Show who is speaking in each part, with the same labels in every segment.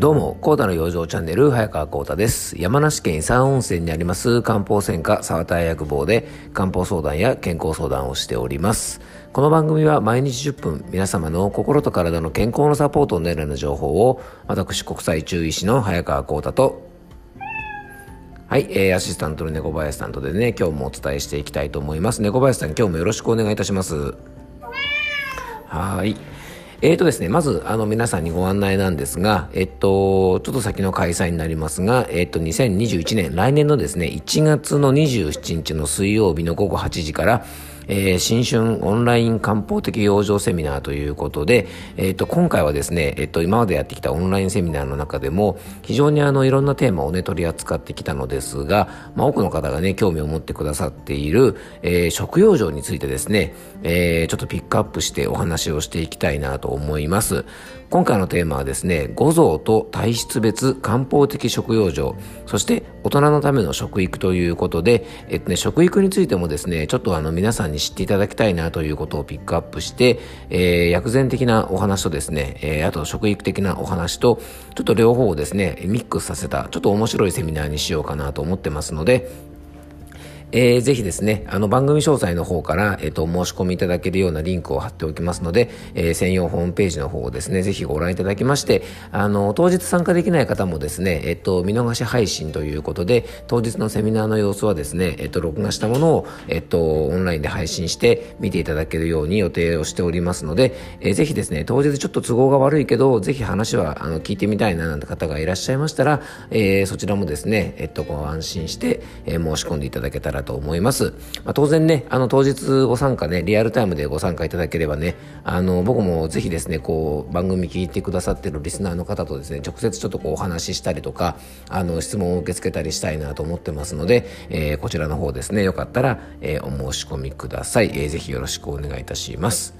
Speaker 1: どうも、コータの養生チャンネル、早川コータです。山梨県伊佐温泉にあります漢方専科沢田薬房で漢方相談や健康相談をしております。この番組は毎日10分、皆様の心と体の健康のサポートを狙うような情報を、私国際中医師の早川コータと、はい、えー、アシスタントの猫林さんとでね、今日もお伝えしていきたいと思います。猫林さん、今日もよろしくお願いいたします。はい。えーとですね、まず、あの、皆さんにご案内なんですが、えっと、ちょっと先の開催になりますが、えっと、2021年、来年のですね、1月の27日の水曜日の午後8時から、えー、新春オンライン漢方的養生セミナーということで、えっ、ー、と、今回はですね、えっ、ー、と、今までやってきたオンラインセミナーの中でも、非常にあの、いろんなテーマをね、取り扱ってきたのですが、まあ、多くの方がね、興味を持ってくださっている、えー、食養生についてですね、えー、ちょっとピックアップしてお話をしていきたいなと思います。今回のテーマはですね、五臓と体質別漢方的食用生、そして大人のための食育ということで、えっとね、食育についてもですね、ちょっとあの皆さんに知っていただきたいなということをピックアップして、えー、薬膳的なお話とですね、えー、あと食育的なお話と、ちょっと両方をですね、ミックスさせた、ちょっと面白いセミナーにしようかなと思ってますので、えー、ぜひですね、あの番組詳細の方から、えっ、ー、と、申し込みいただけるようなリンクを貼っておきますので、えー、専用ホームページの方をですね、ぜひご覧いただきまして、あの、当日参加できない方もですね、えっ、と、見逃し配信ということで、当日のセミナーの様子はですね、えっと、録画したものを、えっと、オンラインで配信して見ていただけるように予定をしておりますので、えー、ぜひですね、当日ちょっと都合が悪いけど、ぜひ話は、あの、聞いてみたいななんて方がいらっしゃいましたら、えー、そちらもですね、えっと、ご安心して、えー、申し込んでいただけたらと思います。まあ、当然ね、あの当日ご参加ね、リアルタイムでご参加いただければね、あの僕もぜひですね、こう番組聞いてくださってるリスナーの方とですね、直接ちょっとこうお話ししたりとか、あの質問を受け付けたりしたいなと思ってますので、えー、こちらの方ですね、よかったら、えー、お申し込みください、えー。ぜひよろしくお願いいたします。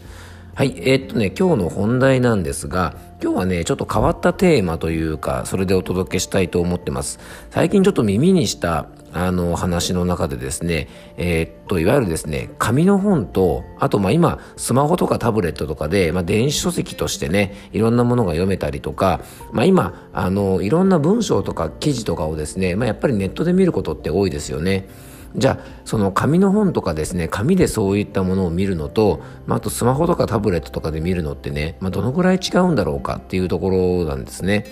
Speaker 1: はい、えー、っとね、今日の本題なんですが、今日はね、ちょっと変わったテーマというか、それでお届けしたいと思ってます。最近ちょっと耳にした、あの話の中でですね、えー、っと、いわゆるですね、紙の本と、あとまあ今、スマホとかタブレットとかで、まあ電子書籍としてね、いろんなものが読めたりとか、まあ今、あの、いろんな文章とか記事とかをですね、まあやっぱりネットで見ることって多いですよね。じゃあその紙の本とかですね紙でそういったものを見るのと、まあ、あとスマホとかタブレットとかで見るのってね、まあ、どのぐらい違うんだろうかっていうところなんですね。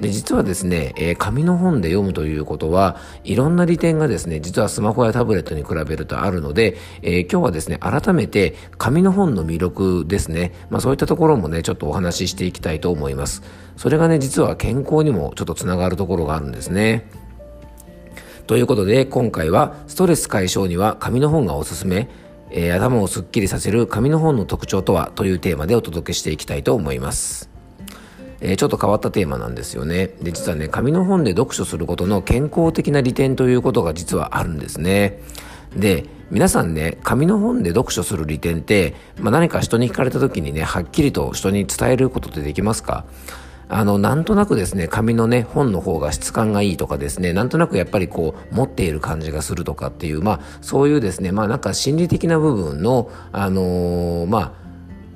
Speaker 1: で、実はですね、えー、紙の本で読むということは、いろんな利点がですね、実はスマホやタブレットに比べるとあるので、えー、今日はですね、改めて紙の本の魅力ですね、まあそういったところもね、ちょっとお話ししていきたいと思います。それがね、実は健康にもちょっとつながるところがあるんですね。ということで、今回はストレス解消には紙の本がおすすめ、えー、頭をスッキリさせる紙の本の特徴とはというテーマでお届けしていきたいと思います。えー、ちょっと変わったテーマなんですよね。で、実はね、紙の本で読書することの健康的な利点ということが実はあるんですね。で、皆さんね、紙の本で読書する利点って、まあ、何か人に聞かれた時にね、はっきりと人に伝えることってできますか？あの、なんとなくですね、紙のね、本の方が質感がいいとかですね、なんとなくやっぱりこう、持っている感じがするとかっていう、まあ、そういうですね、まあなんか心理的な部分の、あのー、まあ、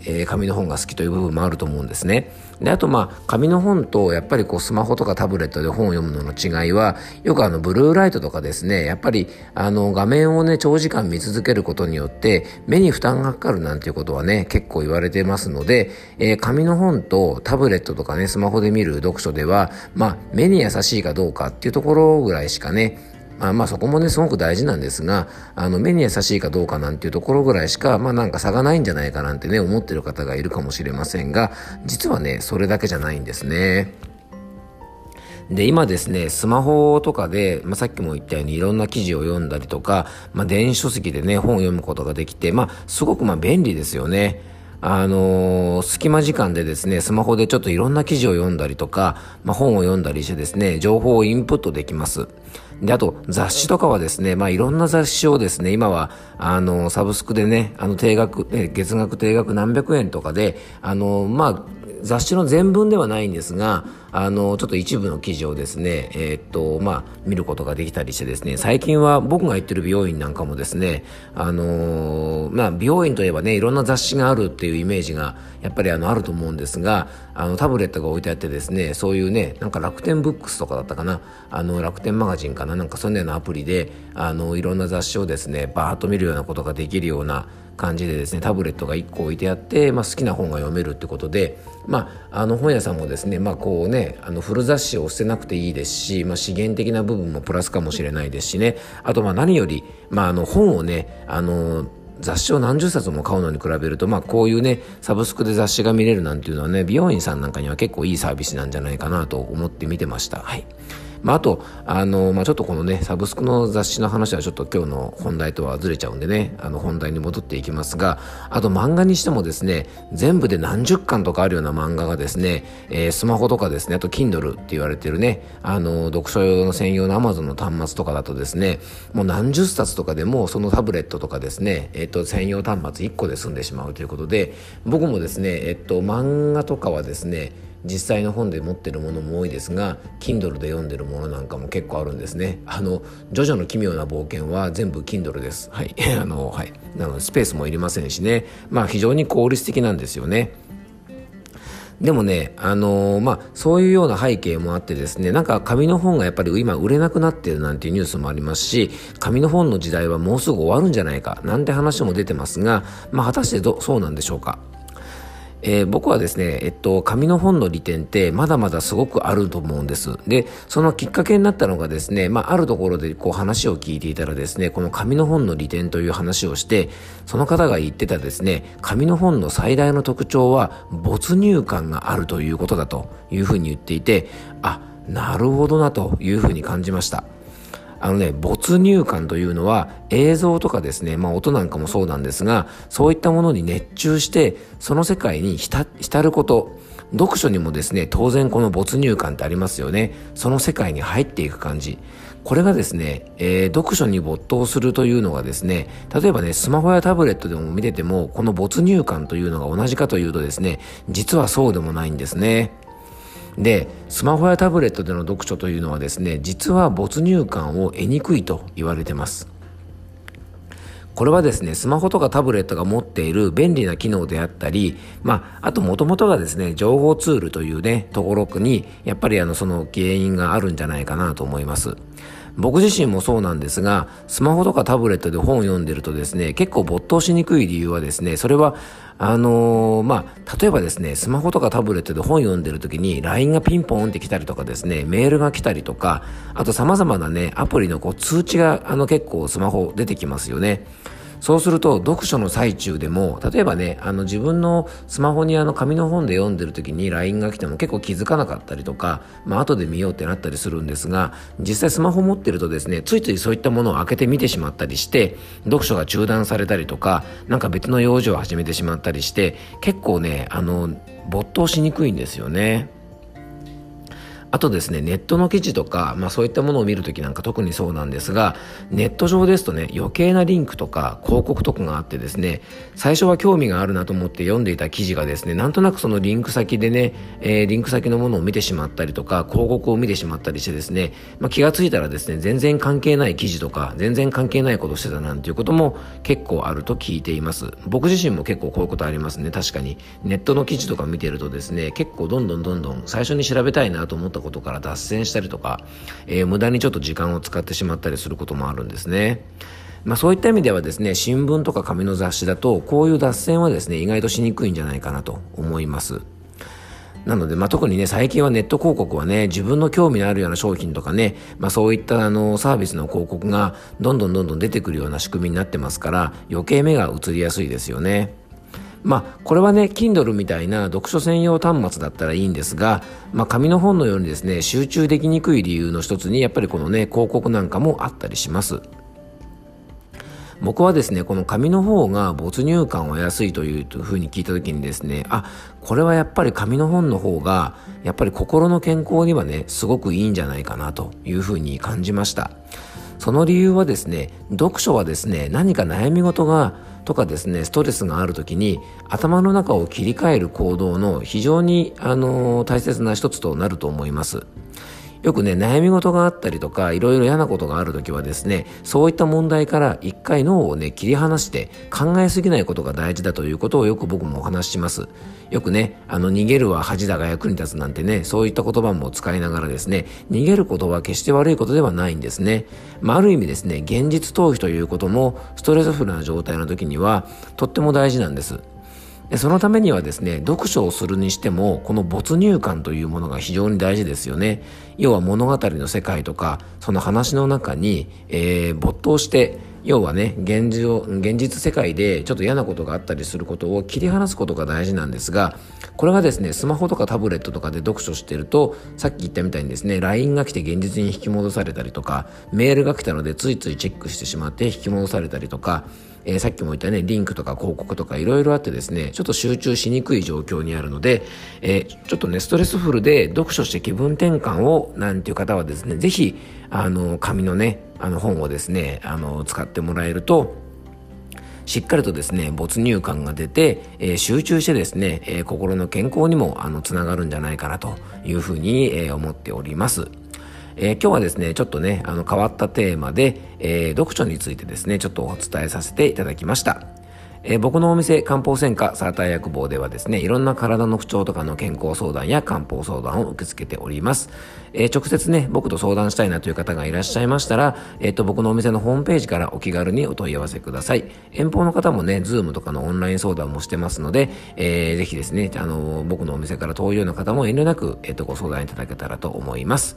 Speaker 1: えー、紙の本が好きという部分もあると思うんですね。で、あとまあ、紙の本とやっぱりこうスマホとかタブレットで本を読むのの違いは、よくあのブルーライトとかですね、やっぱりあの画面をね、長時間見続けることによって目に負担がかかるなんていうことはね、結構言われてますので、えー、紙の本とタブレットとかね、スマホで見る読書では、まあ、目に優しいかどうかっていうところぐらいしかね、あまあそこもね、すごく大事なんですが、あの、目に優しいかどうかなんていうところぐらいしか、まあなんか差がないんじゃないかなんてね、思ってる方がいるかもしれませんが、実はね、それだけじゃないんですね。で、今ですね、スマホとかで、まあ、さっきも言ったようにいろんな記事を読んだりとか、まあ、電子書籍でね、本を読むことができて、まあ、すごくまあ便利ですよね。あのー、隙間時間でですね、スマホでちょっといろんな記事を読んだりとか、まあ、本を読んだりしてですね、情報をインプットできます。で、あと、雑誌とかはですね、まあ、いろんな雑誌をですね、今は、あの、サブスクでね、あの、定額、月額定額何百円とかで、あの、まあ、雑誌の全文ではないんですが、あの、ちょっと一部の記事をですね、えー、っと、まあ、見ることができたりしてですね、最近は僕が行ってる美容院なんかもですね、あのまあ、美容院といえばね、いろんな雑誌があるっていうイメージが、やっぱりあの、あると思うんですが、あの、タブレットが置いてあってですね、そういうね、なんか楽天ブックスとかだったかな、あの、楽天マガジンかな、なんかそんなようなアプリで、あの、いろんな雑誌をですね、バーッと見るようなことができるような、感じでですねタブレットが1個置いてあって、まあ、好きな本が読めるってことで、まあ、あの本屋さんもですね、まあ、こうねあの古雑誌を捨てなくていいですし、まあ、資源的な部分もプラスかもしれないですしねあとまあ何より、まあ、あの本をねあの雑誌を何十冊も買うのに比べると、まあこういうね、サブスクで雑誌が見れるなんていうのはね、美容院さんなんかには結構いいサービスなんじゃないかなと思って見てました。はい。まあ、あと、あの、まあ、ちょっとこのね、サブスクの雑誌の話はちょっと今日の本題とはずれちゃうんでね、あの、本題に戻っていきますが、あと漫画にしてもですね、全部で何十巻とかあるような漫画がですね、えー、スマホとかですね、あと Kindle って言われてるね、あの、読書用の専用の Amazon の端末とかだとですね、もう何十冊とかでもそのタブレットとかですね、えっ、ー、と、専用端末1個で済んでしまうということで、僕もですね、えっ、ー、と、漫画とかはですね、実際の本で持ってるものも多いですが Kindle で読んでるものなんかも結構あるんですね。あの「ジョジョの奇妙な冒険」は全部 Kindle です。はい。あのはい。なのでスペースもいりませんしね。まあ非常に効率的なんですよね。でもね、あのー、まあ、そういうような背景もあってですね、なんか紙の本がやっぱり今売れなくなってるなんていうニュースもありますし、紙の本の時代はもうすぐ終わるんじゃないか、なんて話も出てますが、まあ、果たしてどそうなんでしょうか？えー、僕はですね、えっと、紙の本の利点ってまだまだすごくあると思うんです。で、そのきっかけになったのがですね、まあ、あるところでこう話を聞いていたらですね、この紙の本の利点という話をして、その方が言ってたですね、紙の本の最大の特徴は没入感があるということだというふうに言っていて、あ、なるほどなというふうに感じました。あのね、没入感というのは映像とかですね、まあ音なんかもそうなんですが、そういったものに熱中して、その世界に浸ること、読書にもですね、当然この没入感ってありますよね。その世界に入っていく感じ。これがですね、えー、読書に没頭するというのがですね、例えばね、スマホやタブレットでも見てても、この没入感というのが同じかというとですね、実はそうでもないんですね。でスマホやタブレットでの読書というのはですね実は没入感を得にくいと言われてますこれはですね、スマホとかタブレットが持っている便利な機能であったり、まあ、あともとがですね、情報ツールというね、ところに、やっぱりあの、その原因があるんじゃないかなと思います。僕自身もそうなんですが、スマホとかタブレットで本を読んでるとですね、結構没頭しにくい理由はですね、それは、あのー、まあ、例えばですね、スマホとかタブレットで本読んでる時に LINE がピンポンって来たりとかですね、メールが来たりとか、あと様々なね、アプリのこう通知があの結構スマホ出てきますよね。そうすると読書の最中でも例えばねあの自分のスマホにあの紙の本で読んでる時に LINE が来ても結構気づかなかったりとか、まあ後で見ようってなったりするんですが実際スマホ持ってるとですねついついそういったものを開けて見てしまったりして読書が中断されたりとかなんか別の用事を始めてしまったりして結構ねあの没頭しにくいんですよね。あとですね、ネットの記事とか、まあそういったものを見るときなんか特にそうなんですが、ネット上ですとね、余計なリンクとか広告とかがあってですね、最初は興味があるなと思って読んでいた記事がですね、なんとなくそのリンク先でね、えー、リンク先のものを見てしまったりとか、広告を見てしまったりしてですね、まあ気がついたらですね、全然関係ない記事とか、全然関係ないことしてたなんていうことも結構あると聞いています。僕自身も結構こういうことありますね、確かに。ネットの記事とか見てるとですね、結構どんどんどんどん最初に調べたいなと思ったったことから脱線したりとか、えー、無駄にちょっと時間を使ってしまったりすることもあるんですね。まあ、そういった意味ではですね、新聞とか紙の雑誌だと、こういう脱線はですね、意外としにくいんじゃないかなと思います。なので、まあ、特にね、最近はネット広告はね、自分の興味のあるような商品とかね、まあ、そういったあのサービスの広告がどんどんどんどん出てくるような仕組みになってますから、余計目が移りやすいですよね。まあ、これはね、Kindle みたいな読書専用端末だったらいいんですが、まあ、紙の本のようにですね、集中できにくい理由の一つに、やっぱりこのね、広告なんかもあったりします。僕はですね、この紙の方が没入感は安いというふうに聞いた時にですね、あ、これはやっぱり紙の本の方が、やっぱり心の健康にはね、すごくいいんじゃないかなというふうに感じました。その理由はですね、読書はですね、何か悩み事がとかですね、ストレスがある時に頭の中を切り替える行動の非常に、あの大切な一つとなると思います。よくね、悩み事があったりとか、いろいろ嫌なことがあるときはですね、そういった問題から一回脳をね、切り離して考えすぎないことが大事だということをよく僕もお話しします。よくね、あの、逃げるは恥だが役に立つなんてね、そういった言葉も使いながらですね、逃げることは決して悪いことではないんですね。まあ、ある意味ですね、現実逃避ということも、ストレスフルな状態の時には、とっても大事なんです。そのためにはですね、読書をするにしても、この没入感というものが非常に大事ですよね。要は物語の世界とか、その話の中に、えー、没頭して、要はね現実現実世界でちょっと嫌なことがあったりすることを切り離すことが大事なんですがこれがですねスマホとかタブレットとかで読書してるとさっき言ったみたいにですね LINE が来て現実に引き戻されたりとかメールが来たのでついついチェックしてしまって引き戻されたりとかえー、さっきも言ったね、リンクとか広告とかいろいろあってですね、ちょっと集中しにくい状況にあるので、えー、ちょっとね、ストレスフルで読書して気分転換をなんていう方はですね、ぜひ、あの、紙のね、あの本をですね、あの、使ってもらえると、しっかりとですね、没入感が出て、えー、集中してですね、えー、心の健康にもあのつながるんじゃないかなというふうに、えー、思っております。えー、今日はですね、ちょっとね、あの変わったテーマで、えー、読書についてですね、ちょっとお伝えさせていただきました。えー、僕のお店、漢方専科サーター薬房ではですね、いろんな体の不調とかの健康相談や漢方相談を受け付けております。えー、直接ね、僕と相談したいなという方がいらっしゃいましたら、えっ、ー、と、僕のお店のホームページからお気軽にお問い合わせください。遠方の方もね、ズームとかのオンライン相談もしてますので、えー、ぜひですね、あの僕のお店から遠いような方も遠慮なく、えっ、と、ご相談いただけたらと思います。